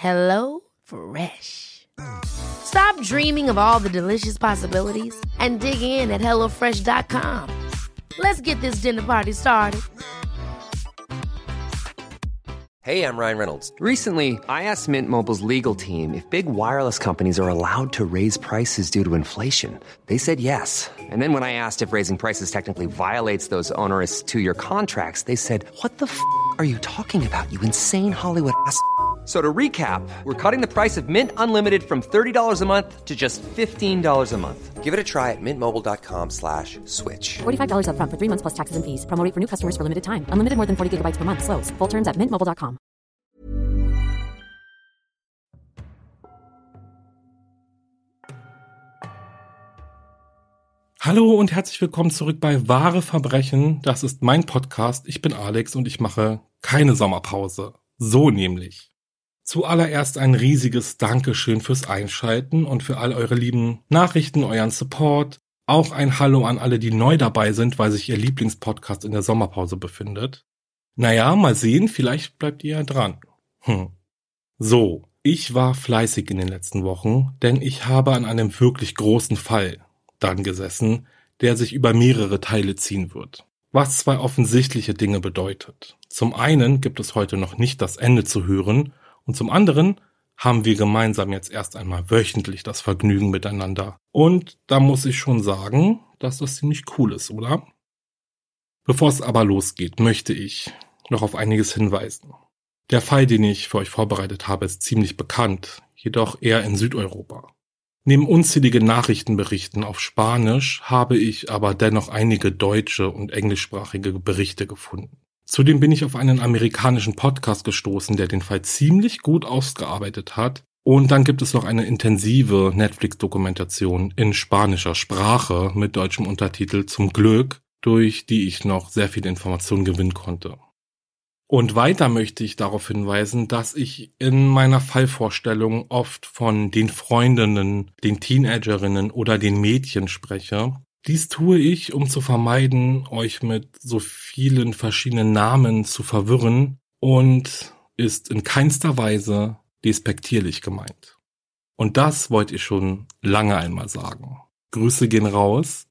Hello Fresh. Stop dreaming of all the delicious possibilities and dig in at HelloFresh.com. Let's get this dinner party started. Hey, I'm Ryan Reynolds. Recently, I asked Mint Mobile's legal team if big wireless companies are allowed to raise prices due to inflation. They said yes. And then when I asked if raising prices technically violates those onerous two year contracts, they said, What the f are you talking about, you insane Hollywood ass? So to recap, we're cutting the price of Mint Unlimited from $30 a month to just $15 a month. Give it a try at mintmobile.com slash switch. $45 up front for three months plus taxes and fees. Promo for new customers for limited time. Unlimited more than 40 gigabytes per month. Slows. Full terms at mintmobile.com. Hallo und herzlich willkommen zurück bei Wahre Verbrechen. Das ist mein Podcast. Ich bin Alex und ich mache keine Sommerpause. So nämlich. Zuallererst ein riesiges Dankeschön fürs Einschalten und für all eure lieben Nachrichten, euren Support. Auch ein Hallo an alle, die neu dabei sind, weil sich ihr Lieblingspodcast in der Sommerpause befindet. Naja, mal sehen, vielleicht bleibt ihr ja dran. Hm. So, ich war fleißig in den letzten Wochen, denn ich habe an einem wirklich großen Fall dann gesessen, der sich über mehrere Teile ziehen wird. Was zwei offensichtliche Dinge bedeutet. Zum einen gibt es heute noch nicht das Ende zu hören und zum anderen haben wir gemeinsam jetzt erst einmal wöchentlich das Vergnügen miteinander. Und da muss ich schon sagen, dass das ziemlich cool ist, oder? Bevor es aber losgeht, möchte ich noch auf einiges hinweisen. Der Fall, den ich für euch vorbereitet habe, ist ziemlich bekannt, jedoch eher in Südeuropa. Neben unzähligen Nachrichtenberichten auf Spanisch habe ich aber dennoch einige deutsche und englischsprachige Berichte gefunden. Zudem bin ich auf einen amerikanischen Podcast gestoßen, der den Fall ziemlich gut ausgearbeitet hat. Und dann gibt es noch eine intensive Netflix-Dokumentation in spanischer Sprache mit deutschem Untertitel zum Glück, durch die ich noch sehr viele Informationen gewinnen konnte. Und weiter möchte ich darauf hinweisen, dass ich in meiner Fallvorstellung oft von den Freundinnen, den Teenagerinnen oder den Mädchen spreche, dies tue ich, um zu vermeiden, euch mit so vielen verschiedenen Namen zu verwirren und ist in keinster Weise despektierlich gemeint. Und das wollte ich schon lange einmal sagen. Grüße gehen raus.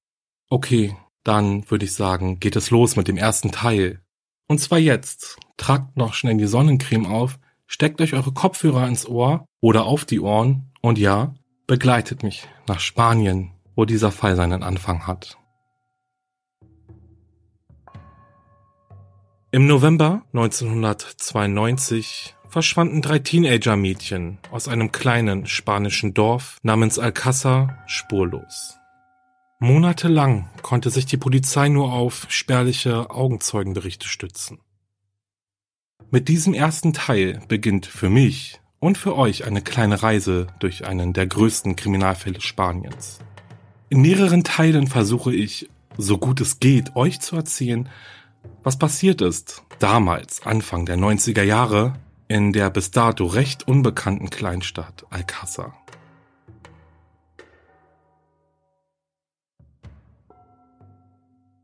Okay, dann würde ich sagen, geht es los mit dem ersten Teil. Und zwar jetzt. Tragt noch schnell die Sonnencreme auf, steckt euch eure Kopfhörer ins Ohr oder auf die Ohren und ja, begleitet mich nach Spanien wo dieser Fall seinen Anfang hat. Im November 1992 verschwanden drei Teenager-Mädchen aus einem kleinen spanischen Dorf namens Alcázar spurlos. Monatelang konnte sich die Polizei nur auf spärliche Augenzeugenberichte stützen. Mit diesem ersten Teil beginnt für mich und für euch eine kleine Reise durch einen der größten Kriminalfälle Spaniens. In mehreren Teilen versuche ich, so gut es geht, euch zu erzählen, was passiert ist, damals, Anfang der 90er Jahre, in der bis dato recht unbekannten Kleinstadt Alcázar.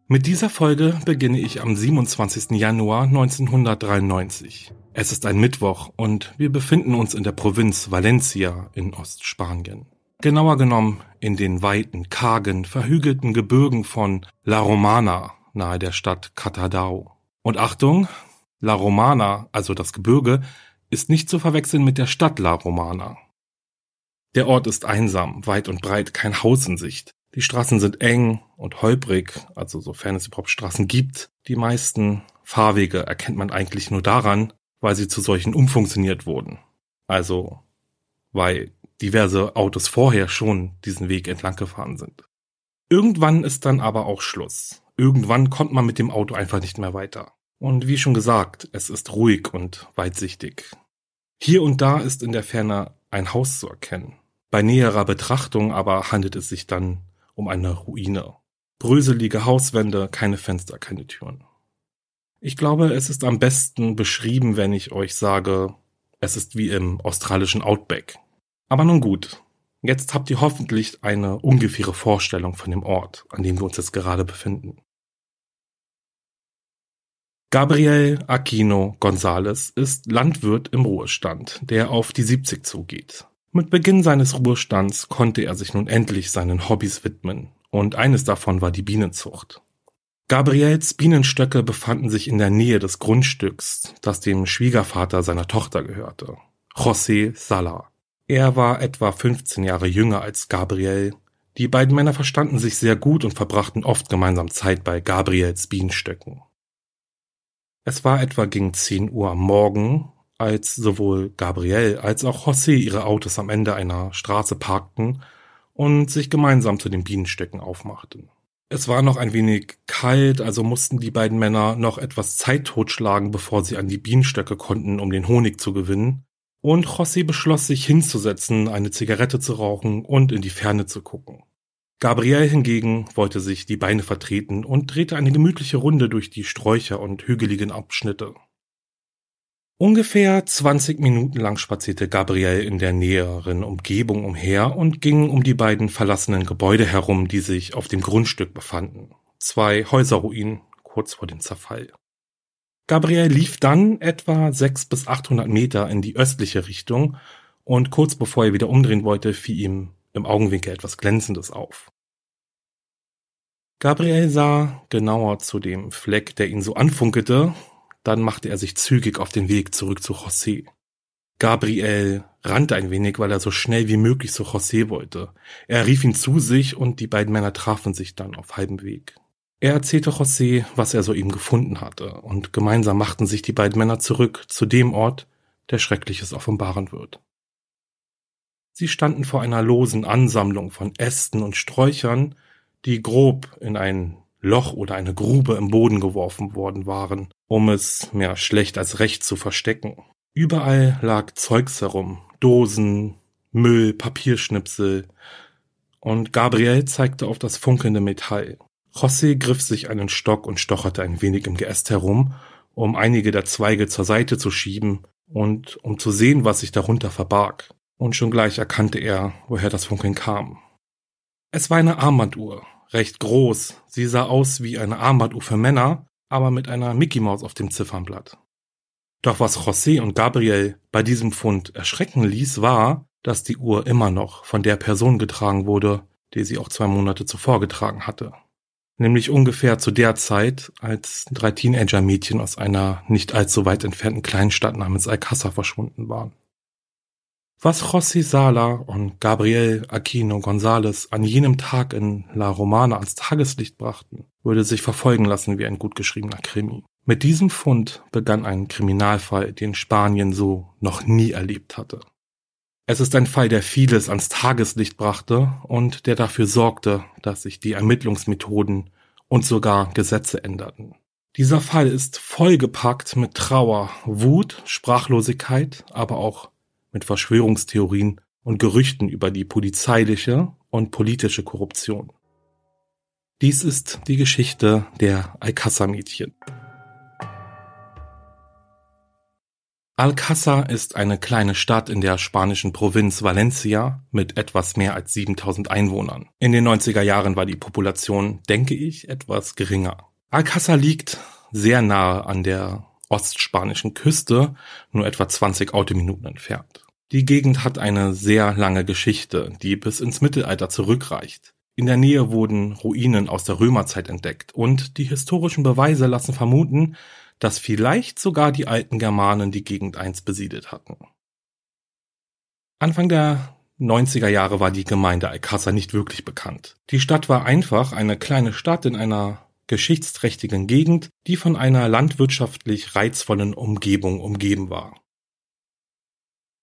Mit dieser Folge beginne ich am 27. Januar 1993. Es ist ein Mittwoch und wir befinden uns in der Provinz Valencia in Ostspanien. Genauer genommen in den weiten, kargen, verhügelten Gebirgen von La Romana nahe der Stadt Catadau. Und Achtung, La Romana, also das Gebirge, ist nicht zu verwechseln mit der Stadt La Romana. Der Ort ist einsam, weit und breit, kein Haus in Sicht. Die Straßen sind eng und holprig, also sofern es überhaupt Straßen gibt. Die meisten Fahrwege erkennt man eigentlich nur daran, weil sie zu solchen umfunktioniert wurden. Also, weil diverse Autos vorher schon diesen Weg entlang gefahren sind. Irgendwann ist dann aber auch Schluss. Irgendwann kommt man mit dem Auto einfach nicht mehr weiter. Und wie schon gesagt, es ist ruhig und weitsichtig. Hier und da ist in der Ferne ein Haus zu erkennen. Bei näherer Betrachtung aber handelt es sich dann um eine Ruine. Bröselige Hauswände, keine Fenster, keine Türen. Ich glaube, es ist am besten beschrieben, wenn ich euch sage, es ist wie im australischen Outback. Aber nun gut, jetzt habt ihr hoffentlich eine ungefähre Vorstellung von dem Ort, an dem wir uns jetzt gerade befinden. Gabriel Aquino González ist Landwirt im Ruhestand, der auf die 70 zugeht. Mit Beginn seines Ruhestands konnte er sich nun endlich seinen Hobbys widmen, und eines davon war die Bienenzucht. Gabriels Bienenstöcke befanden sich in der Nähe des Grundstücks, das dem Schwiegervater seiner Tochter gehörte, José Sala. Er war etwa 15 Jahre jünger als Gabriel. Die beiden Männer verstanden sich sehr gut und verbrachten oft gemeinsam Zeit bei Gabriels Bienenstöcken. Es war etwa gegen 10 Uhr am Morgen, als sowohl Gabriel als auch José ihre Autos am Ende einer Straße parkten und sich gemeinsam zu den Bienenstöcken aufmachten. Es war noch ein wenig kalt, also mussten die beiden Männer noch etwas Zeit totschlagen, bevor sie an die Bienenstöcke konnten, um den Honig zu gewinnen. Und José beschloss sich hinzusetzen, eine Zigarette zu rauchen und in die Ferne zu gucken. Gabriel hingegen wollte sich die Beine vertreten und drehte eine gemütliche Runde durch die Sträucher und hügeligen Abschnitte. Ungefähr 20 Minuten lang spazierte Gabriel in der näheren Umgebung umher und ging um die beiden verlassenen Gebäude herum, die sich auf dem Grundstück befanden. Zwei Häuserruinen kurz vor dem Zerfall. Gabriel lief dann etwa 600 bis 800 Meter in die östliche Richtung und kurz bevor er wieder umdrehen wollte, fiel ihm im Augenwinkel etwas Glänzendes auf. Gabriel sah genauer zu dem Fleck, der ihn so anfunkelte, dann machte er sich zügig auf den Weg zurück zu José. Gabriel rannte ein wenig, weil er so schnell wie möglich zu José wollte. Er rief ihn zu sich und die beiden Männer trafen sich dann auf halbem Weg. Er erzählte José, was er soeben gefunden hatte, und gemeinsam machten sich die beiden Männer zurück zu dem Ort, der Schreckliches offenbaren wird. Sie standen vor einer losen Ansammlung von Ästen und Sträuchern, die grob in ein Loch oder eine Grube im Boden geworfen worden waren, um es mehr schlecht als recht zu verstecken. Überall lag Zeugs herum, Dosen, Müll, Papierschnipsel, und Gabriel zeigte auf das funkelnde Metall. José griff sich einen Stock und stocherte ein wenig im Geäst herum, um einige der Zweige zur Seite zu schieben und um zu sehen, was sich darunter verbarg und schon gleich erkannte er, woher das Funkeln kam. Es war eine Armbanduhr, recht groß, sie sah aus wie eine Armbanduhr für Männer, aber mit einer Mickey Maus auf dem Ziffernblatt. Doch was José und Gabriel bei diesem Fund erschrecken ließ, war, dass die Uhr immer noch von der Person getragen wurde, die sie auch zwei Monate zuvor getragen hatte. Nämlich ungefähr zu der Zeit, als drei Teenager-Mädchen aus einer nicht allzu weit entfernten Kleinstadt namens Alcázar verschwunden waren. Was José Sala und Gabriel Aquino González an jenem Tag in La Romana ans Tageslicht brachten, würde sich verfolgen lassen wie ein gut geschriebener Krimi. Mit diesem Fund begann ein Kriminalfall, den Spanien so noch nie erlebt hatte. Es ist ein Fall, der vieles ans Tageslicht brachte und der dafür sorgte, dass sich die Ermittlungsmethoden und sogar Gesetze änderten. Dieser Fall ist vollgepackt mit Trauer, Wut, Sprachlosigkeit, aber auch mit Verschwörungstheorien und Gerüchten über die polizeiliche und politische Korruption. Dies ist die Geschichte der Alcázar-Mädchen. Alcázar ist eine kleine Stadt in der spanischen Provinz Valencia mit etwas mehr als 7000 Einwohnern. In den 90er Jahren war die Population, denke ich, etwas geringer. Alcázar liegt sehr nahe an der ostspanischen Küste, nur etwa 20 Autominuten entfernt. Die Gegend hat eine sehr lange Geschichte, die bis ins Mittelalter zurückreicht. In der Nähe wurden Ruinen aus der Römerzeit entdeckt und die historischen Beweise lassen vermuten, dass vielleicht sogar die alten Germanen die Gegend einst besiedelt hatten. Anfang der 90er Jahre war die Gemeinde Alcázar nicht wirklich bekannt. Die Stadt war einfach eine kleine Stadt in einer geschichtsträchtigen Gegend, die von einer landwirtschaftlich reizvollen Umgebung umgeben war.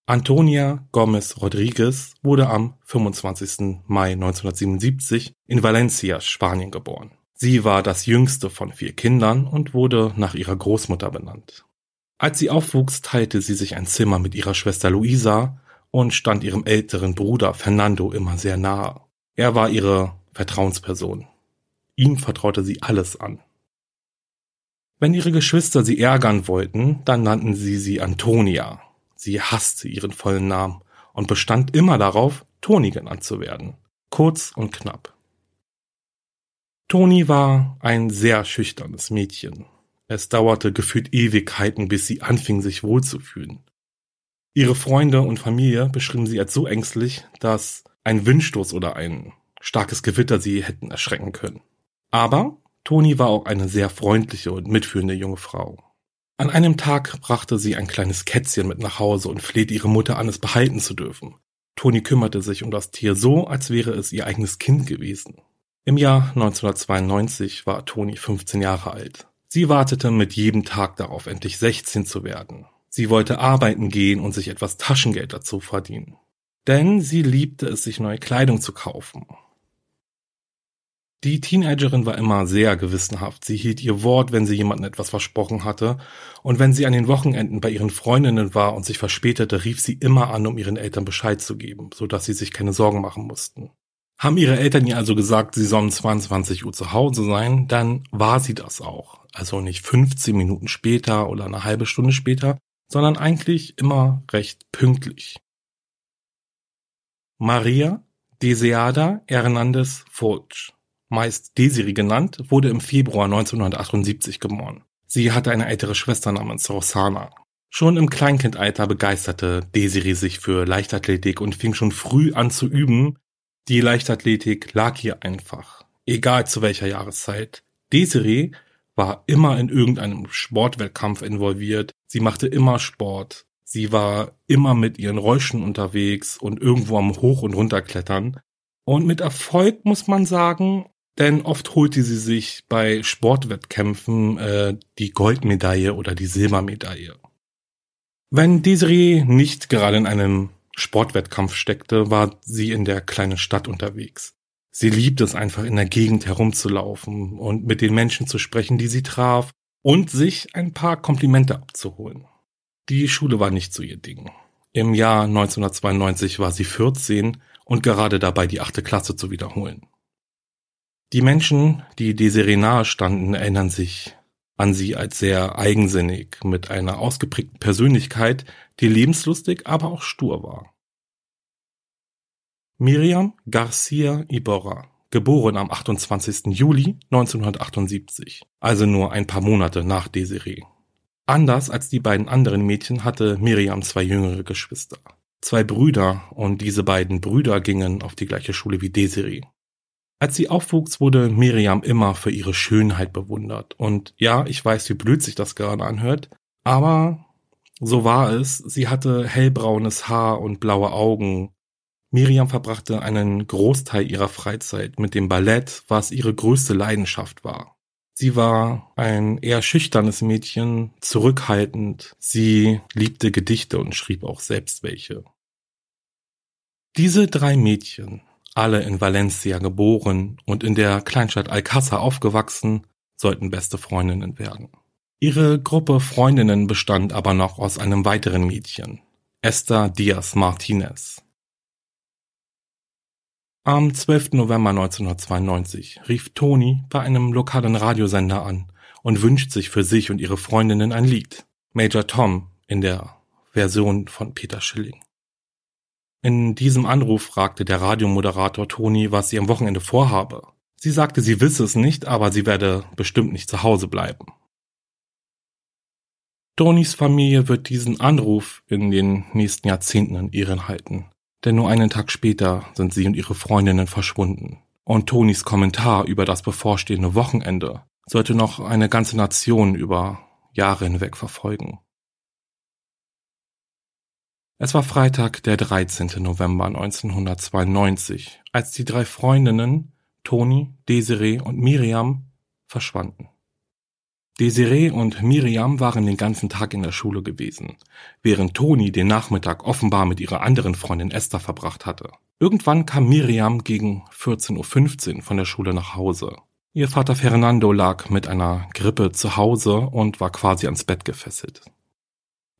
Antonia Gómez Rodriguez wurde am 25. Mai 1977 in Valencia, Spanien geboren. Sie war das jüngste von vier Kindern und wurde nach ihrer Großmutter benannt. Als sie aufwuchs, teilte sie sich ein Zimmer mit ihrer Schwester Luisa und stand ihrem älteren Bruder Fernando immer sehr nahe. Er war ihre Vertrauensperson. Ihm vertraute sie alles an. Wenn ihre Geschwister sie ärgern wollten, dann nannten sie sie Antonia. Sie hasste ihren vollen Namen und bestand immer darauf, Toni genannt zu werden. Kurz und knapp. Toni war ein sehr schüchternes Mädchen. Es dauerte gefühlt Ewigkeiten, bis sie anfing, sich wohlzufühlen. Ihre Freunde und Familie beschrieben sie als so ängstlich, dass ein Windstoß oder ein starkes Gewitter sie hätten erschrecken können. Aber Toni war auch eine sehr freundliche und mitfühlende junge Frau. An einem Tag brachte sie ein kleines Kätzchen mit nach Hause und flehte ihre Mutter an, es behalten zu dürfen. Toni kümmerte sich um das Tier so, als wäre es ihr eigenes Kind gewesen. Im Jahr 1992 war Toni 15 Jahre alt. Sie wartete mit jedem Tag darauf, endlich 16 zu werden. Sie wollte arbeiten gehen und sich etwas Taschengeld dazu verdienen. Denn sie liebte es, sich neue Kleidung zu kaufen. Die Teenagerin war immer sehr gewissenhaft. Sie hielt ihr Wort, wenn sie jemandem etwas versprochen hatte. Und wenn sie an den Wochenenden bei ihren Freundinnen war und sich verspätete, rief sie immer an, um ihren Eltern Bescheid zu geben, so dass sie sich keine Sorgen machen mussten. Haben ihre Eltern ihr also gesagt, sie sollen 22 Uhr zu Hause sein, dann war sie das auch. Also nicht 15 Minuten später oder eine halbe Stunde später, sondern eigentlich immer recht pünktlich. Maria Deseada Hernandez Fulch meist Desiree genannt, wurde im Februar 1978 geboren. Sie hatte eine ältere Schwester namens Rosana. Schon im Kleinkindalter begeisterte Desiree sich für Leichtathletik und fing schon früh an zu üben. Die Leichtathletik lag ihr einfach, egal zu welcher Jahreszeit. Desiree war immer in irgendeinem Sportwettkampf involviert. Sie machte immer Sport. Sie war immer mit ihren Räuschen unterwegs und irgendwo am Hoch- und Runterklettern. Und mit Erfolg muss man sagen, denn oft holte sie sich bei Sportwettkämpfen äh, die Goldmedaille oder die Silbermedaille. Wenn Desiree nicht gerade in einem Sportwettkampf steckte, war sie in der kleinen Stadt unterwegs. Sie liebte es einfach in der Gegend herumzulaufen und mit den Menschen zu sprechen, die sie traf und sich ein paar Komplimente abzuholen. Die Schule war nicht so ihr Ding. Im Jahr 1992 war sie 14 und gerade dabei, die achte Klasse zu wiederholen. Die Menschen, die Desiree nahe standen, erinnern sich an sie als sehr eigensinnig, mit einer ausgeprägten Persönlichkeit, die lebenslustig, aber auch stur war. Miriam Garcia Iborra, geboren am 28. Juli 1978, also nur ein paar Monate nach Desiree. Anders als die beiden anderen Mädchen hatte Miriam zwei jüngere Geschwister, zwei Brüder, und diese beiden Brüder gingen auf die gleiche Schule wie Desiree. Als sie aufwuchs, wurde Miriam immer für ihre Schönheit bewundert. Und ja, ich weiß, wie blöd sich das gerade anhört, aber so war es. Sie hatte hellbraunes Haar und blaue Augen. Miriam verbrachte einen Großteil ihrer Freizeit mit dem Ballett, was ihre größte Leidenschaft war. Sie war ein eher schüchternes Mädchen, zurückhaltend. Sie liebte Gedichte und schrieb auch selbst welche. Diese drei Mädchen alle in Valencia geboren und in der Kleinstadt Alcázar aufgewachsen, sollten beste Freundinnen werden. Ihre Gruppe Freundinnen bestand aber noch aus einem weiteren Mädchen, Esther Diaz Martinez. Am 12. November 1992 rief Toni bei einem lokalen Radiosender an und wünscht sich für sich und ihre Freundinnen ein Lied. Major Tom in der Version von Peter Schilling. In diesem Anruf fragte der Radiomoderator Toni, was sie am Wochenende vorhabe. Sie sagte, sie wisse es nicht, aber sie werde bestimmt nicht zu Hause bleiben. Tonis Familie wird diesen Anruf in den nächsten Jahrzehnten in Ehren halten. Denn nur einen Tag später sind sie und ihre Freundinnen verschwunden. Und Tonis Kommentar über das bevorstehende Wochenende sollte noch eine ganze Nation über Jahre hinweg verfolgen. Es war Freitag, der 13. November 1992, als die drei Freundinnen Toni, Desiree und Miriam verschwanden. Desiree und Miriam waren den ganzen Tag in der Schule gewesen, während Toni den Nachmittag offenbar mit ihrer anderen Freundin Esther verbracht hatte. Irgendwann kam Miriam gegen 14.15 Uhr von der Schule nach Hause. Ihr Vater Fernando lag mit einer Grippe zu Hause und war quasi ans Bett gefesselt.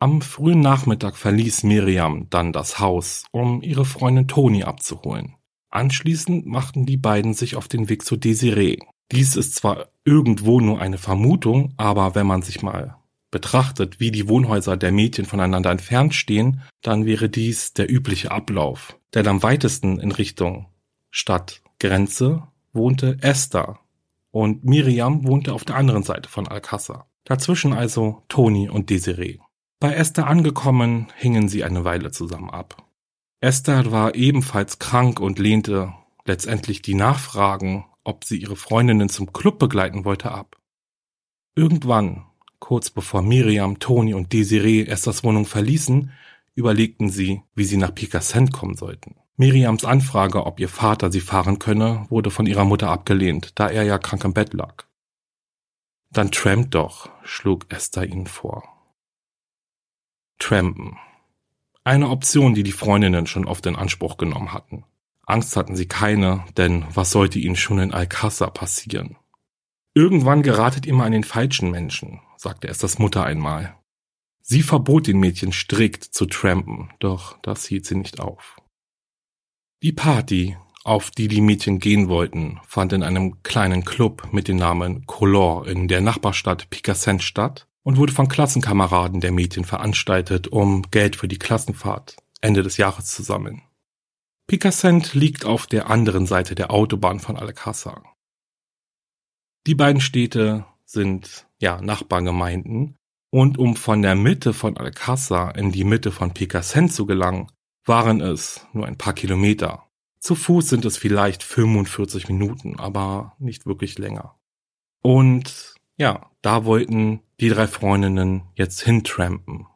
Am frühen Nachmittag verließ Miriam dann das Haus, um ihre Freundin Toni abzuholen. Anschließend machten die beiden sich auf den Weg zu Desiree. Dies ist zwar irgendwo nur eine Vermutung, aber wenn man sich mal betrachtet, wie die Wohnhäuser der Mädchen voneinander entfernt stehen, dann wäre dies der übliche Ablauf. Denn am weitesten in Richtung Stadtgrenze wohnte Esther und Miriam wohnte auf der anderen Seite von Alcázar. Dazwischen also Toni und Desiree. Bei Esther angekommen, hingen sie eine Weile zusammen ab. Esther war ebenfalls krank und lehnte letztendlich die Nachfragen, ob sie ihre Freundinnen zum Club begleiten wollte, ab. Irgendwann, kurz bevor Miriam, Toni und Desiree Esthers Wohnung verließen, überlegten sie, wie sie nach Picassent kommen sollten. Miriams Anfrage, ob ihr Vater sie fahren könne, wurde von ihrer Mutter abgelehnt, da er ja krank im Bett lag. Dann tramp doch, schlug Esther ihnen vor. Trampen. Eine Option, die die Freundinnen schon oft in Anspruch genommen hatten. Angst hatten sie keine, denn was sollte ihnen schon in Alcázar passieren? Irgendwann geratet ihr mal an den falschen Menschen, sagte Esthers Mutter einmal. Sie verbot den Mädchen strikt zu trampen, doch das hielt sie nicht auf. Die Party, auf die die Mädchen gehen wollten, fand in einem kleinen Club mit dem Namen Color in der Nachbarstadt Picassent statt und wurde von Klassenkameraden der Mädchen veranstaltet, um Geld für die Klassenfahrt Ende des Jahres zu sammeln. Picassent liegt auf der anderen Seite der Autobahn von Alcázar. Die beiden Städte sind ja Nachbargemeinden und um von der Mitte von Alcázar in die Mitte von Picassent zu gelangen, waren es nur ein paar Kilometer. Zu Fuß sind es vielleicht 45 Minuten, aber nicht wirklich länger. Und ja, da wollten die drei Freundinnen jetzt hintrampen.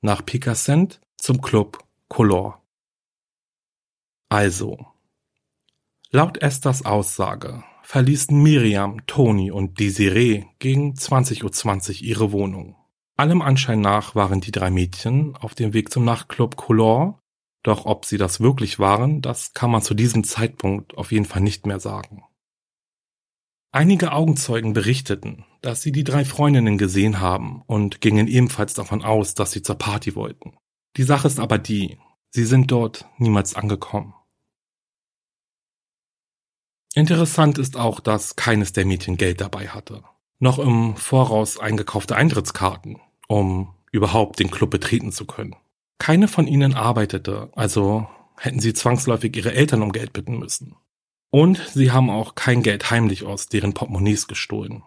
Nach Picassent zum Club Color. Also, laut Esthers Aussage verließen Miriam, Toni und Desiree gegen 20.20 Uhr ihre Wohnung. Allem Anschein nach waren die drei Mädchen auf dem Weg zum Nachtclub Color doch ob sie das wirklich waren, das kann man zu diesem Zeitpunkt auf jeden Fall nicht mehr sagen. Einige Augenzeugen berichteten, dass sie die drei Freundinnen gesehen haben und gingen ebenfalls davon aus, dass sie zur Party wollten. Die Sache ist aber die, sie sind dort niemals angekommen. Interessant ist auch, dass keines der Mädchen Geld dabei hatte. Noch im Voraus eingekaufte Eintrittskarten, um überhaupt den Club betreten zu können. Keine von ihnen arbeitete, also hätten sie zwangsläufig ihre Eltern um Geld bitten müssen. Und sie haben auch kein Geld heimlich aus deren Portemonnaies gestohlen.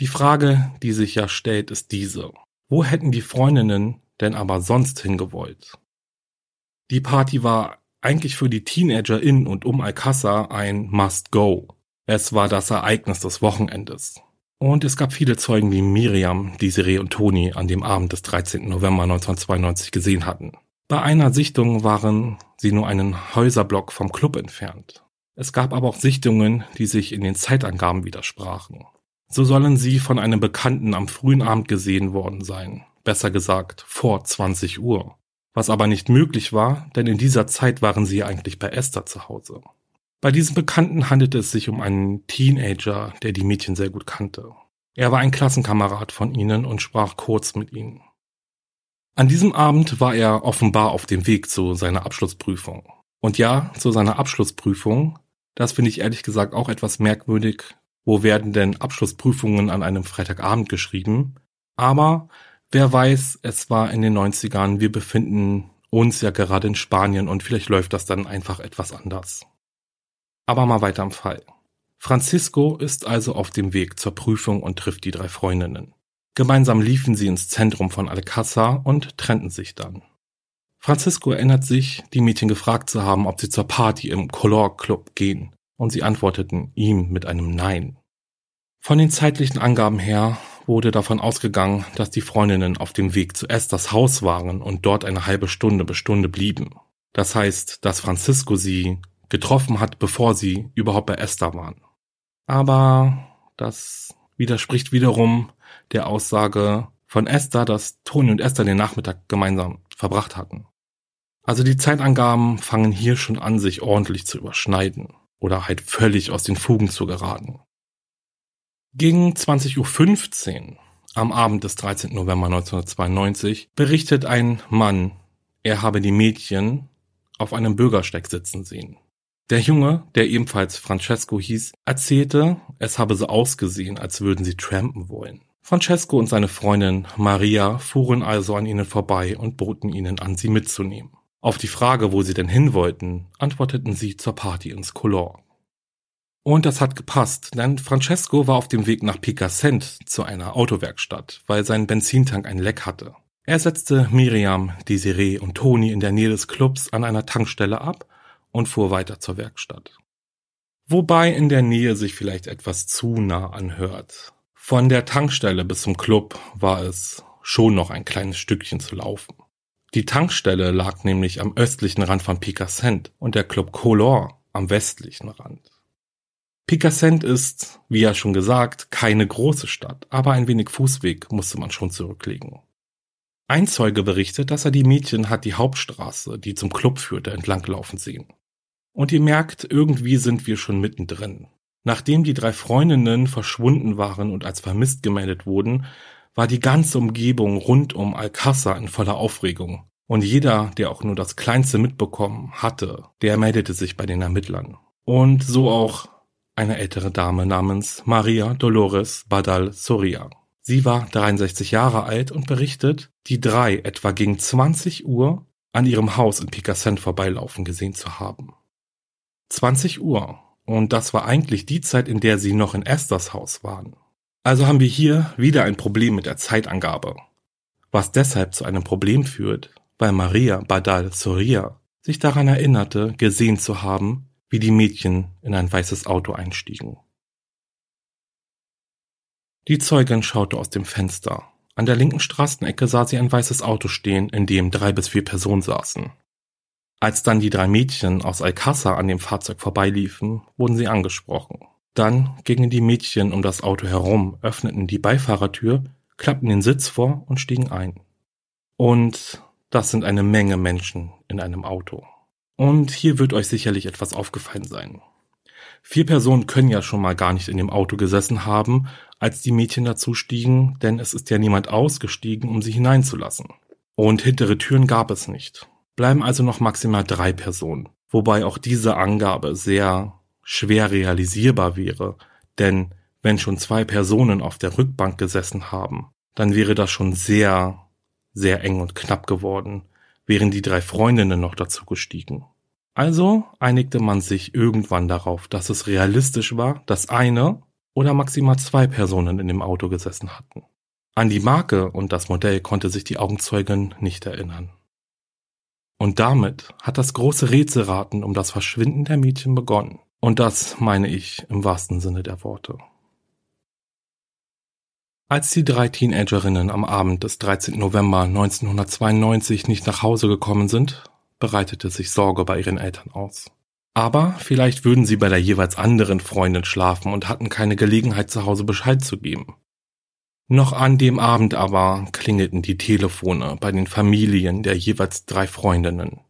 Die Frage, die sich ja stellt, ist diese. Wo hätten die Freundinnen denn aber sonst hingewollt? Die Party war eigentlich für die Teenager in und um Alcázar ein Must-Go. Es war das Ereignis des Wochenendes. Und es gab viele Zeugen, die Miriam, Desiree und Toni an dem Abend des 13. November 1992 gesehen hatten. Bei einer Sichtung waren sie nur einen Häuserblock vom Club entfernt. Es gab aber auch Sichtungen, die sich in den Zeitangaben widersprachen. So sollen sie von einem Bekannten am frühen Abend gesehen worden sein, besser gesagt vor 20 Uhr. Was aber nicht möglich war, denn in dieser Zeit waren sie eigentlich bei Esther zu Hause. Bei diesem Bekannten handelte es sich um einen Teenager, der die Mädchen sehr gut kannte. Er war ein Klassenkamerad von ihnen und sprach kurz mit ihnen. An diesem Abend war er offenbar auf dem Weg zu seiner Abschlussprüfung. Und ja, zu seiner Abschlussprüfung, das finde ich ehrlich gesagt auch etwas merkwürdig. Wo werden denn Abschlussprüfungen an einem Freitagabend geschrieben? Aber wer weiß, es war in den 90ern, wir befinden uns ja gerade in Spanien und vielleicht läuft das dann einfach etwas anders. Aber mal weiter im Fall. Francisco ist also auf dem Weg zur Prüfung und trifft die drei Freundinnen. Gemeinsam liefen sie ins Zentrum von Alcázar und trennten sich dann. Francisco erinnert sich, die Mädchen gefragt zu haben, ob sie zur Party im Color Club gehen, und sie antworteten ihm mit einem Nein. Von den zeitlichen Angaben her wurde davon ausgegangen, dass die Freundinnen auf dem Weg zu Esthers Haus waren und dort eine halbe Stunde bis Stunde blieben. Das heißt, dass Francisco sie getroffen hat, bevor sie überhaupt bei Esther waren. Aber das widerspricht wiederum der Aussage von Esther, dass Toni und Esther den Nachmittag gemeinsam verbracht hatten. Also die Zeitangaben fangen hier schon an, sich ordentlich zu überschneiden oder halt völlig aus den Fugen zu geraten. Gegen 20.15 Uhr, Am Abend des 13. November 1992 berichtet ein Mann, er habe die Mädchen auf einem Bürgersteig sitzen sehen. Der Junge, der ebenfalls Francesco hieß, erzählte, es habe so ausgesehen, als würden sie trampen wollen. Francesco und seine Freundin Maria fuhren also an ihnen vorbei und boten ihnen an, sie mitzunehmen. Auf die Frage, wo sie denn hin wollten, antworteten sie zur Party ins Color. Und das hat gepasst, denn Francesco war auf dem Weg nach Picassent zu einer Autowerkstatt, weil sein Benzintank ein Leck hatte. Er setzte Miriam, Desiree und Toni in der Nähe des Clubs an einer Tankstelle ab und fuhr weiter zur Werkstatt. Wobei in der Nähe sich vielleicht etwas zu nah anhört. Von der Tankstelle bis zum Club war es schon noch ein kleines Stückchen zu laufen. Die Tankstelle lag nämlich am östlichen Rand von Picassent und der Club Color am westlichen Rand. Picassent ist, wie ja schon gesagt, keine große Stadt, aber ein wenig Fußweg musste man schon zurücklegen. Ein Zeuge berichtet, dass er die Mädchen hat die Hauptstraße, die zum Club führte, entlanglaufen sehen. Und ihr merkt, irgendwie sind wir schon mittendrin. Nachdem die drei Freundinnen verschwunden waren und als vermisst gemeldet wurden, war die ganze Umgebung rund um Alcázar in voller Aufregung. Und jeder, der auch nur das Kleinste mitbekommen hatte, der meldete sich bei den Ermittlern. Und so auch eine ältere Dame namens Maria Dolores Badal Soria. Sie war 63 Jahre alt und berichtet, die drei etwa gegen 20 Uhr an ihrem Haus in Picassent vorbeilaufen gesehen zu haben. 20 Uhr. Und das war eigentlich die Zeit, in der sie noch in Esthers Haus waren. Also haben wir hier wieder ein Problem mit der Zeitangabe. Was deshalb zu einem Problem führt, weil Maria Badal Soria sich daran erinnerte, gesehen zu haben, wie die Mädchen in ein weißes Auto einstiegen. Die Zeugin schaute aus dem Fenster. An der linken Straßenecke sah sie ein weißes Auto stehen, in dem drei bis vier Personen saßen. Als dann die drei Mädchen aus Alcázar an dem Fahrzeug vorbeiliefen, wurden sie angesprochen. Dann gingen die Mädchen um das Auto herum, öffneten die Beifahrertür, klappten den Sitz vor und stiegen ein. Und das sind eine Menge Menschen in einem Auto. Und hier wird euch sicherlich etwas aufgefallen sein. Vier Personen können ja schon mal gar nicht in dem Auto gesessen haben, als die Mädchen dazu stiegen, denn es ist ja niemand ausgestiegen, um sie hineinzulassen. Und hintere Türen gab es nicht. Bleiben also noch maximal drei Personen, wobei auch diese Angabe sehr schwer realisierbar wäre, denn wenn schon zwei Personen auf der Rückbank gesessen haben, dann wäre das schon sehr, sehr eng und knapp geworden, wären die drei Freundinnen noch dazu gestiegen. Also einigte man sich irgendwann darauf, dass es realistisch war, dass eine oder maximal zwei Personen in dem Auto gesessen hatten. An die Marke und das Modell konnte sich die Augenzeugin nicht erinnern. Und damit hat das große Rätselraten um das Verschwinden der Mädchen begonnen. Und das meine ich im wahrsten Sinne der Worte. Als die drei Teenagerinnen am Abend des 13. November 1992 nicht nach Hause gekommen sind, bereitete sich Sorge bei ihren Eltern aus. Aber vielleicht würden sie bei der jeweils anderen Freundin schlafen und hatten keine Gelegenheit zu Hause Bescheid zu geben. Noch an dem Abend aber klingelten die Telefone bei den Familien der jeweils drei Freundinnen.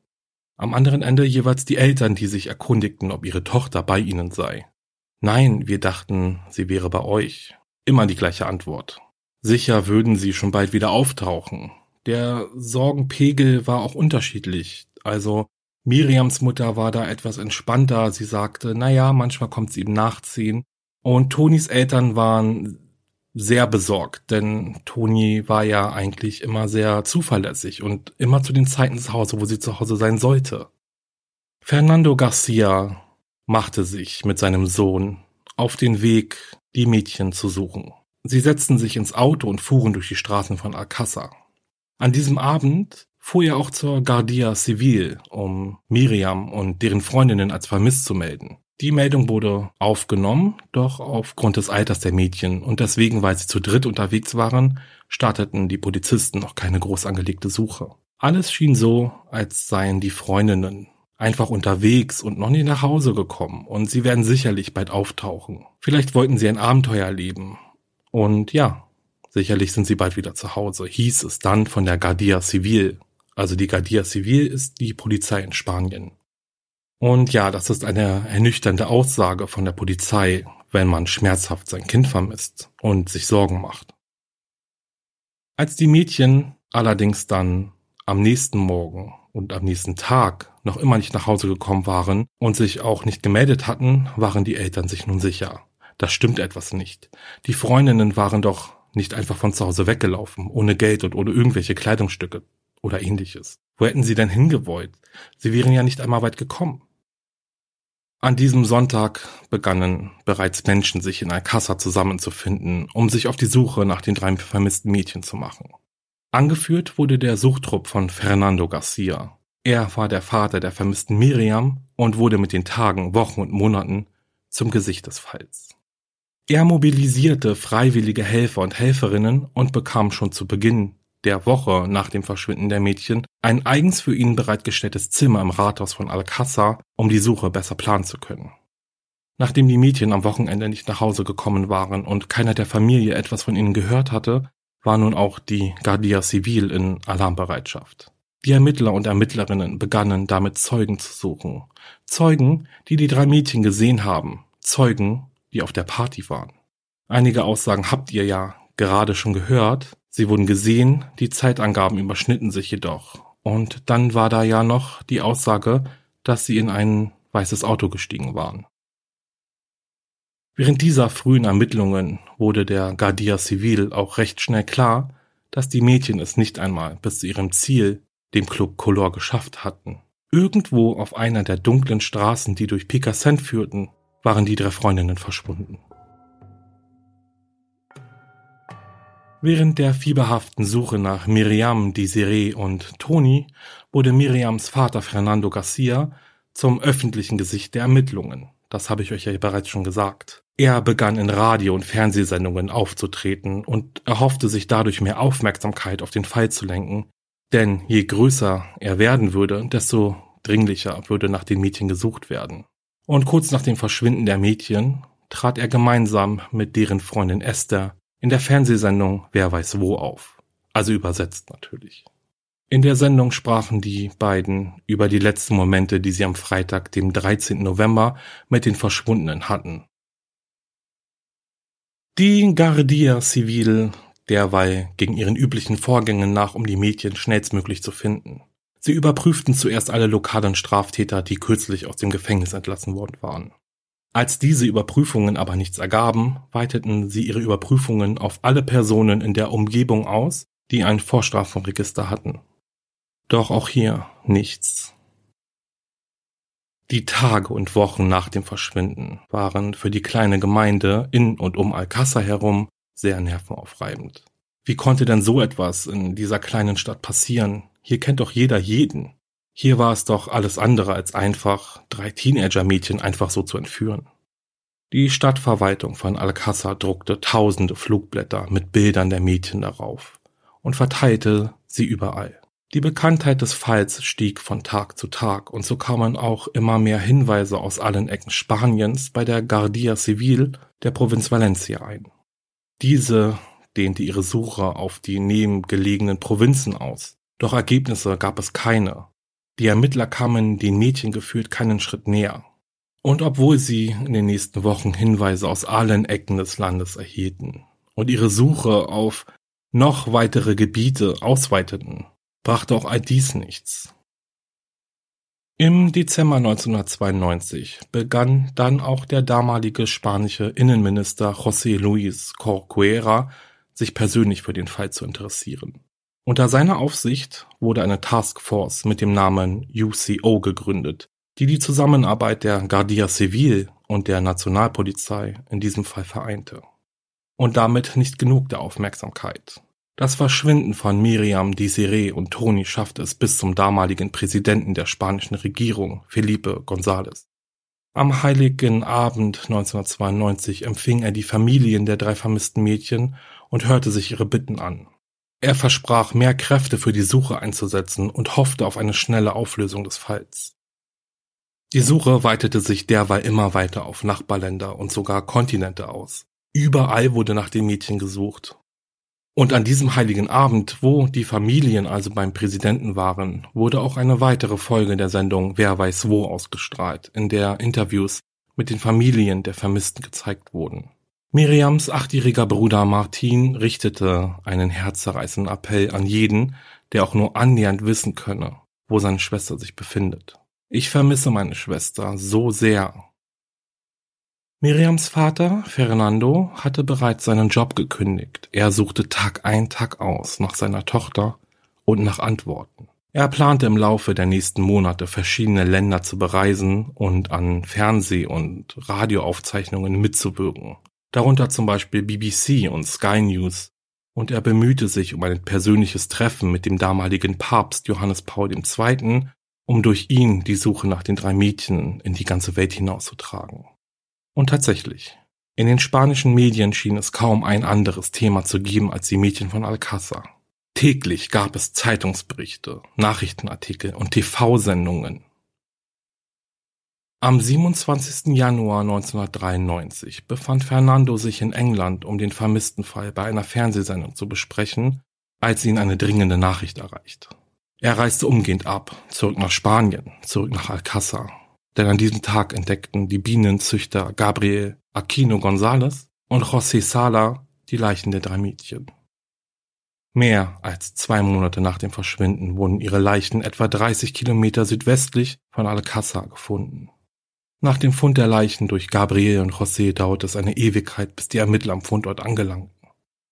Am anderen Ende jeweils die Eltern, die sich erkundigten, ob ihre Tochter bei ihnen sei. Nein, wir dachten, sie wäre bei euch. Immer die gleiche Antwort. Sicher würden sie schon bald wieder auftauchen. Der Sorgenpegel war auch unterschiedlich. Also Miriams Mutter war da etwas entspannter. Sie sagte, na ja, manchmal kommt sie eben nachziehen. Und Tonis Eltern waren sehr besorgt, denn Toni war ja eigentlich immer sehr zuverlässig und immer zu den Zeiten zu Hause, wo sie zu Hause sein sollte. Fernando Garcia machte sich mit seinem Sohn auf den Weg die Mädchen zu suchen. Sie setzten sich ins Auto und fuhren durch die Straßen von Alcázar. An diesem Abend fuhr er auch zur Guardia Civil, um Miriam und deren Freundinnen als vermisst zu melden. Die Meldung wurde aufgenommen, doch aufgrund des Alters der Mädchen und deswegen, weil sie zu dritt unterwegs waren, starteten die Polizisten noch keine groß angelegte Suche. Alles schien so, als seien die Freundinnen einfach unterwegs und noch nie nach Hause gekommen und sie werden sicherlich bald auftauchen. Vielleicht wollten sie ein Abenteuer erleben. Und ja, sicherlich sind sie bald wieder zu Hause, hieß es dann von der Guardia Civil. Also die Guardia Civil ist die Polizei in Spanien. Und ja, das ist eine ernüchternde Aussage von der Polizei, wenn man schmerzhaft sein Kind vermisst und sich Sorgen macht. Als die Mädchen allerdings dann am nächsten Morgen und am nächsten Tag noch immer nicht nach Hause gekommen waren und sich auch nicht gemeldet hatten, waren die Eltern sich nun sicher. Da stimmt etwas nicht. Die Freundinnen waren doch nicht einfach von zu Hause weggelaufen, ohne Geld und ohne irgendwelche Kleidungsstücke oder ähnliches. Wo hätten sie denn hingewollt? Sie wären ja nicht einmal weit gekommen. An diesem Sonntag begannen bereits Menschen sich in Alcázar zusammenzufinden, um sich auf die Suche nach den drei vermissten Mädchen zu machen. Angeführt wurde der Suchtrupp von Fernando Garcia. Er war der Vater der vermissten Miriam und wurde mit den Tagen, Wochen und Monaten zum Gesicht des Falls. Er mobilisierte freiwillige Helfer und Helferinnen und bekam schon zu Beginn der Woche nach dem Verschwinden der Mädchen ein eigens für ihn bereitgestelltes Zimmer im Rathaus von Alcázar, um die Suche besser planen zu können. Nachdem die Mädchen am Wochenende nicht nach Hause gekommen waren und keiner der Familie etwas von ihnen gehört hatte, war nun auch die Guardia Civil in Alarmbereitschaft. Die Ermittler und Ermittlerinnen begannen damit Zeugen zu suchen. Zeugen, die die drei Mädchen gesehen haben. Zeugen, die auf der Party waren. Einige Aussagen habt ihr ja gerade schon gehört. Sie wurden gesehen, die Zeitangaben überschnitten sich jedoch. Und dann war da ja noch die Aussage, dass sie in ein weißes Auto gestiegen waren. Während dieser frühen Ermittlungen wurde der Guardia Civil auch recht schnell klar, dass die Mädchen es nicht einmal bis zu ihrem Ziel, dem Club Color, geschafft hatten. Irgendwo auf einer der dunklen Straßen, die durch Picassent führten, waren die drei Freundinnen verschwunden. Während der fieberhaften Suche nach Miriam, Desiree und Toni wurde Miriams Vater Fernando Garcia zum öffentlichen Gesicht der Ermittlungen. Das habe ich euch ja bereits schon gesagt. Er begann in Radio- und Fernsehsendungen aufzutreten und erhoffte sich dadurch mehr Aufmerksamkeit auf den Fall zu lenken, denn je größer er werden würde, desto dringlicher würde nach den Mädchen gesucht werden. Und kurz nach dem Verschwinden der Mädchen trat er gemeinsam mit deren Freundin Esther in der Fernsehsendung Wer weiß wo auf. Also übersetzt natürlich. In der Sendung sprachen die beiden über die letzten Momente, die sie am Freitag, dem 13. November mit den Verschwundenen hatten. Die Guardia Civil derweil ging ihren üblichen Vorgängen nach, um die Mädchen schnellstmöglich zu finden. Sie überprüften zuerst alle lokalen Straftäter, die kürzlich aus dem Gefängnis entlassen worden waren. Als diese Überprüfungen aber nichts ergaben, weiteten sie ihre Überprüfungen auf alle Personen in der Umgebung aus, die ein Vorstrafenregister hatten. Doch auch hier nichts. Die Tage und Wochen nach dem Verschwinden waren für die kleine Gemeinde in und um Alcázar herum sehr nervenaufreibend. Wie konnte denn so etwas in dieser kleinen Stadt passieren? Hier kennt doch jeder jeden. Hier war es doch alles andere als einfach, drei Teenager-Mädchen einfach so zu entführen. Die Stadtverwaltung von Alcázar druckte tausende Flugblätter mit Bildern der Mädchen darauf und verteilte sie überall. Die Bekanntheit des Falls stieg von Tag zu Tag und so kamen auch immer mehr Hinweise aus allen Ecken Spaniens bei der Guardia Civil der Provinz Valencia ein. Diese dehnte ihre Suche auf die nebengelegenen Provinzen aus, doch Ergebnisse gab es keine die Ermittler kamen den Mädchen gefühlt keinen Schritt näher. Und obwohl sie in den nächsten Wochen Hinweise aus allen Ecken des Landes erhielten und ihre Suche auf noch weitere Gebiete ausweiteten, brachte auch all dies nichts. Im Dezember 1992 begann dann auch der damalige spanische Innenminister José Luis Corcuera sich persönlich für den Fall zu interessieren. Unter seiner Aufsicht wurde eine Taskforce mit dem Namen UCO gegründet, die die Zusammenarbeit der Guardia Civil und der Nationalpolizei in diesem Fall vereinte. Und damit nicht genug der Aufmerksamkeit. Das Verschwinden von Miriam, Desiree und Toni schaffte es bis zum damaligen Präsidenten der spanischen Regierung, Felipe González. Am heiligen Abend 1992 empfing er die Familien der drei vermissten Mädchen und hörte sich ihre Bitten an. Er versprach, mehr Kräfte für die Suche einzusetzen und hoffte auf eine schnelle Auflösung des Falls. Die Suche weitete sich derweil immer weiter auf Nachbarländer und sogar Kontinente aus. Überall wurde nach dem Mädchen gesucht. Und an diesem heiligen Abend, wo die Familien also beim Präsidenten waren, wurde auch eine weitere Folge der Sendung Wer weiß wo ausgestrahlt, in der Interviews mit den Familien der Vermissten gezeigt wurden. Miriams achtjähriger Bruder Martin richtete einen herzzerreißenden Appell an jeden, der auch nur annähernd wissen könne, wo seine Schwester sich befindet. Ich vermisse meine Schwester so sehr. Miriams Vater, Fernando, hatte bereits seinen Job gekündigt. Er suchte Tag ein, Tag aus nach seiner Tochter und nach Antworten. Er plante im Laufe der nächsten Monate verschiedene Länder zu bereisen und an Fernseh- und Radioaufzeichnungen mitzuwirken darunter zum Beispiel BBC und Sky News, und er bemühte sich um ein persönliches Treffen mit dem damaligen Papst Johannes Paul II., um durch ihn die Suche nach den drei Mädchen in die ganze Welt hinauszutragen. Und tatsächlich, in den spanischen Medien schien es kaum ein anderes Thema zu geben als die Mädchen von Alcázar. Täglich gab es Zeitungsberichte, Nachrichtenartikel und TV-Sendungen am 27. Januar 1993 befand Fernando sich in England, um den vermissten Fall bei einer Fernsehsendung zu besprechen, als ihn eine dringende Nachricht erreicht. Er reiste umgehend ab, zurück nach Spanien, zurück nach Alcázar. Denn an diesem Tag entdeckten die Bienenzüchter Gabriel Aquino González und José Sala die Leichen der drei Mädchen. Mehr als zwei Monate nach dem Verschwinden wurden ihre Leichen etwa 30 Kilometer südwestlich von Alcázar gefunden. Nach dem Fund der Leichen durch Gabriel und José dauert es eine Ewigkeit, bis die Ermittler am Fundort angelangten.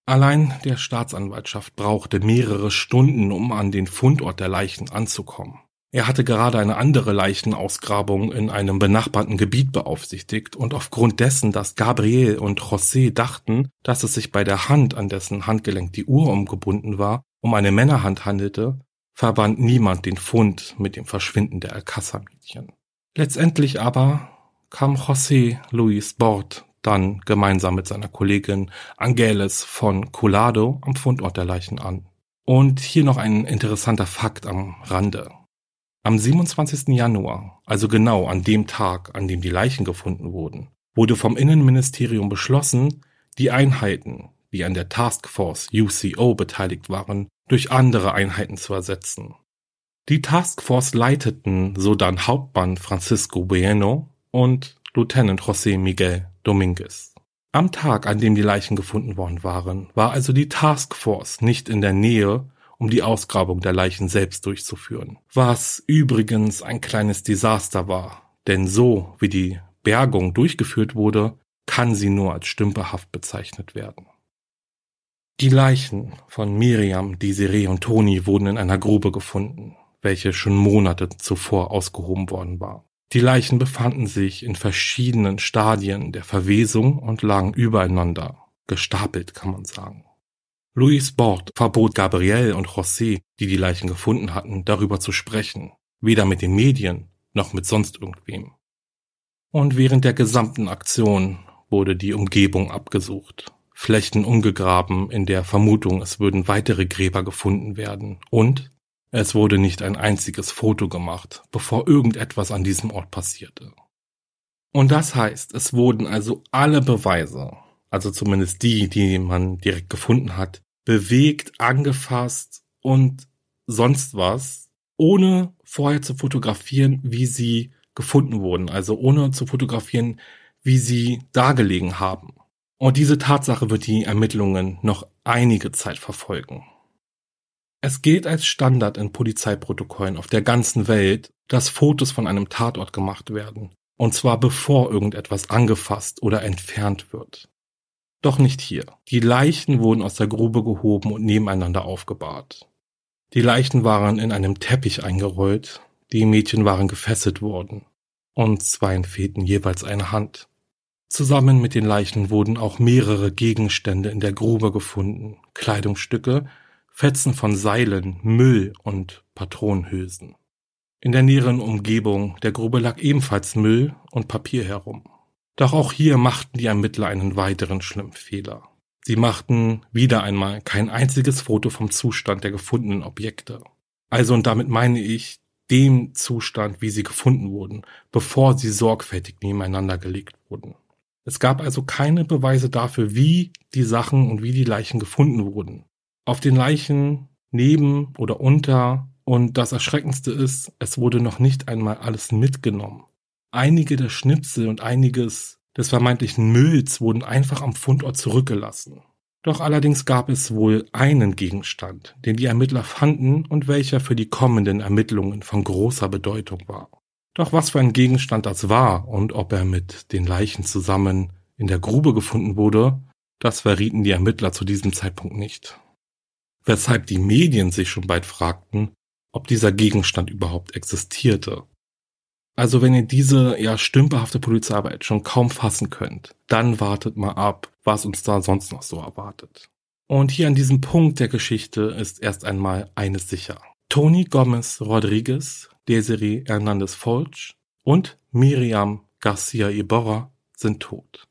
Allein der Staatsanwaltschaft brauchte mehrere Stunden, um an den Fundort der Leichen anzukommen. Er hatte gerade eine andere Leichenausgrabung in einem benachbarten Gebiet beaufsichtigt und aufgrund dessen, dass Gabriel und José dachten, dass es sich bei der Hand, an dessen Handgelenk die Uhr umgebunden war, um eine Männerhand handelte, verband niemand den Fund mit dem Verschwinden der Alcázar-Mädchen. Letztendlich aber kam José Luis Bort dann gemeinsam mit seiner Kollegin Angeles von Colado am Fundort der Leichen an. Und hier noch ein interessanter Fakt am Rande. Am 27. Januar, also genau an dem Tag, an dem die Leichen gefunden wurden, wurde vom Innenministerium beschlossen, die Einheiten, die an der Taskforce UCO beteiligt waren, durch andere Einheiten zu ersetzen. Die Taskforce leiteten sodann Hauptmann Francisco Bueno und Lieutenant José Miguel Dominguez. Am Tag, an dem die Leichen gefunden worden waren, war also die Taskforce nicht in der Nähe, um die Ausgrabung der Leichen selbst durchzuführen. Was übrigens ein kleines Desaster war, denn so wie die Bergung durchgeführt wurde, kann sie nur als stümperhaft bezeichnet werden. Die Leichen von Miriam, Desiree und Toni wurden in einer Grube gefunden welche schon Monate zuvor ausgehoben worden war. Die Leichen befanden sich in verschiedenen Stadien der Verwesung und lagen übereinander, gestapelt kann man sagen. Louis Bord verbot Gabriel und José, die die Leichen gefunden hatten, darüber zu sprechen, weder mit den Medien noch mit sonst irgendwem. Und während der gesamten Aktion wurde die Umgebung abgesucht, Flächen umgegraben in der Vermutung, es würden weitere Gräber gefunden werden und es wurde nicht ein einziges Foto gemacht, bevor irgendetwas an diesem Ort passierte. Und das heißt, es wurden also alle Beweise, also zumindest die, die man direkt gefunden hat, bewegt, angefasst und sonst was, ohne vorher zu fotografieren, wie sie gefunden wurden, also ohne zu fotografieren, wie sie dargelegen haben. Und diese Tatsache wird die Ermittlungen noch einige Zeit verfolgen. Es gilt als Standard in Polizeiprotokollen auf der ganzen Welt, dass Fotos von einem Tatort gemacht werden, und zwar bevor irgendetwas angefasst oder entfernt wird. Doch nicht hier. Die Leichen wurden aus der Grube gehoben und nebeneinander aufgebahrt. Die Leichen waren in einem Teppich eingerollt, die Mädchen waren gefesselt worden, und zweien fehlten jeweils eine Hand. Zusammen mit den Leichen wurden auch mehrere Gegenstände in der Grube gefunden, Kleidungsstücke, Fetzen von Seilen, Müll und Patronenhülsen. In der näheren Umgebung der Grube lag ebenfalls Müll und Papier herum. Doch auch hier machten die Ermittler einen weiteren schlimmen Fehler. Sie machten wieder einmal kein einziges Foto vom Zustand der gefundenen Objekte. Also und damit meine ich dem Zustand, wie sie gefunden wurden, bevor sie sorgfältig nebeneinander gelegt wurden. Es gab also keine Beweise dafür, wie die Sachen und wie die Leichen gefunden wurden auf den Leichen neben oder unter und das Erschreckendste ist, es wurde noch nicht einmal alles mitgenommen. Einige der Schnipsel und einiges des vermeintlichen Mülls wurden einfach am Fundort zurückgelassen. Doch allerdings gab es wohl einen Gegenstand, den die Ermittler fanden und welcher für die kommenden Ermittlungen von großer Bedeutung war. Doch was für ein Gegenstand das war und ob er mit den Leichen zusammen in der Grube gefunden wurde, das verrieten die Ermittler zu diesem Zeitpunkt nicht. Weshalb die Medien sich schon bald fragten, ob dieser Gegenstand überhaupt existierte. Also wenn ihr diese ja stümperhafte Polizeiarbeit schon kaum fassen könnt, dann wartet mal ab, was uns da sonst noch so erwartet. Und hier an diesem Punkt der Geschichte ist erst einmal eines sicher. Tony Gomez Rodriguez, Desiree Hernandez Folch und Miriam Garcia Iborra sind tot.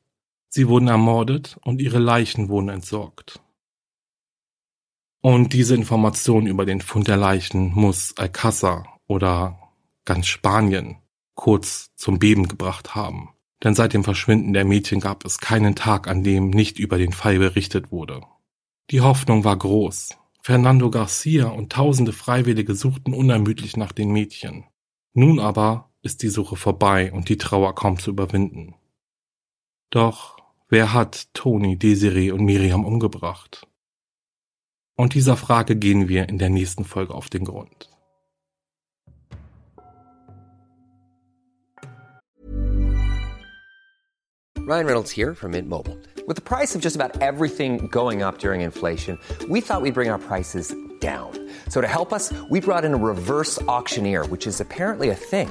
Sie wurden ermordet und ihre Leichen wurden entsorgt. Und diese Information über den Fund der Leichen muss Alcázar oder ganz Spanien kurz zum Beben gebracht haben. Denn seit dem Verschwinden der Mädchen gab es keinen Tag, an dem nicht über den Fall berichtet wurde. Die Hoffnung war groß. Fernando Garcia und tausende Freiwillige suchten unermüdlich nach den Mädchen. Nun aber ist die Suche vorbei und die Trauer kaum zu überwinden. Doch wer hat Toni, Desiree und Miriam umgebracht? Und dieser Frage gehen wir in der nächsten Folge auf den Grund. Ryan Reynolds here from Mint Mobile. With the price of just about everything going up during inflation, we thought we'd bring our prices down. So to help us, we brought in a reverse auctioneer, which is apparently a thing.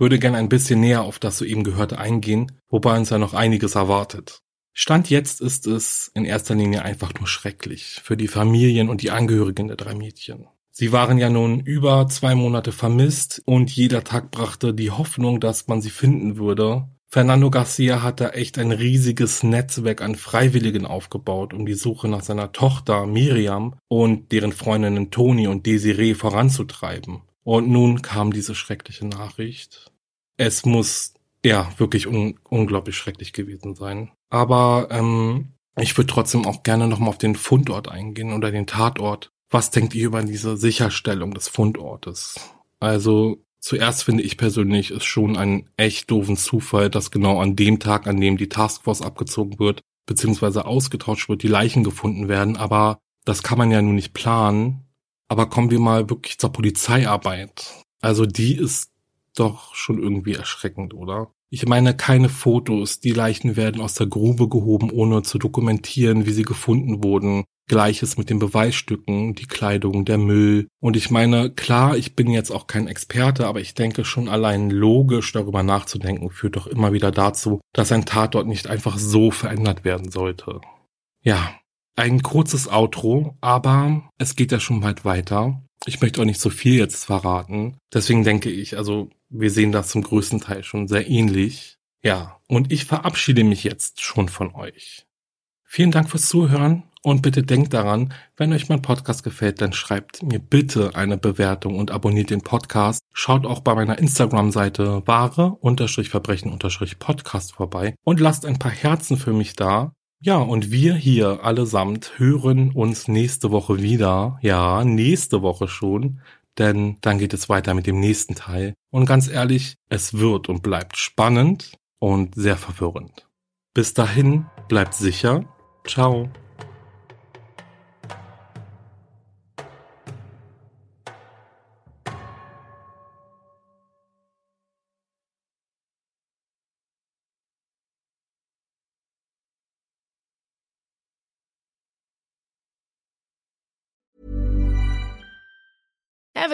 würde gern ein bisschen näher auf das soeben Gehörte eingehen, wobei uns ja noch einiges erwartet. Stand jetzt ist es in erster Linie einfach nur schrecklich für die Familien und die Angehörigen der drei Mädchen. Sie waren ja nun über zwei Monate vermisst und jeder Tag brachte die Hoffnung, dass man sie finden würde. Fernando Garcia hat da echt ein riesiges Netzwerk an Freiwilligen aufgebaut, um die Suche nach seiner Tochter Miriam und deren Freundinnen Toni und Desiree voranzutreiben. Und nun kam diese schreckliche Nachricht. Es muss ja wirklich un unglaublich schrecklich gewesen sein. Aber ähm, ich würde trotzdem auch gerne nochmal auf den Fundort eingehen oder den Tatort. Was denkt ihr über diese Sicherstellung des Fundortes? Also zuerst finde ich persönlich ist schon ein echt doofen Zufall, dass genau an dem Tag, an dem die Taskforce abgezogen wird, beziehungsweise ausgetauscht wird, die Leichen gefunden werden. Aber das kann man ja nun nicht planen. Aber kommen wir mal wirklich zur Polizeiarbeit. Also die ist doch schon irgendwie erschreckend, oder? Ich meine, keine Fotos, die Leichen werden aus der Grube gehoben, ohne zu dokumentieren, wie sie gefunden wurden. Gleiches mit den Beweisstücken, die Kleidung, der Müll. Und ich meine, klar, ich bin jetzt auch kein Experte, aber ich denke schon allein logisch darüber nachzudenken, führt doch immer wieder dazu, dass ein Tatort nicht einfach so verändert werden sollte. Ja, ein kurzes Outro, aber es geht ja schon bald weiter. Ich möchte auch nicht so viel jetzt verraten. Deswegen denke ich, also wir sehen das zum größten Teil schon sehr ähnlich. Ja, und ich verabschiede mich jetzt schon von euch. Vielen Dank fürs Zuhören und bitte denkt daran, wenn euch mein Podcast gefällt, dann schreibt mir bitte eine Bewertung und abonniert den Podcast. Schaut auch bei meiner Instagram-Seite wahre-verbrechen-podcast vorbei und lasst ein paar Herzen für mich da. Ja, und wir hier allesamt hören uns nächste Woche wieder. Ja, nächste Woche schon. Denn dann geht es weiter mit dem nächsten Teil. Und ganz ehrlich, es wird und bleibt spannend und sehr verwirrend. Bis dahin, bleibt sicher. Ciao.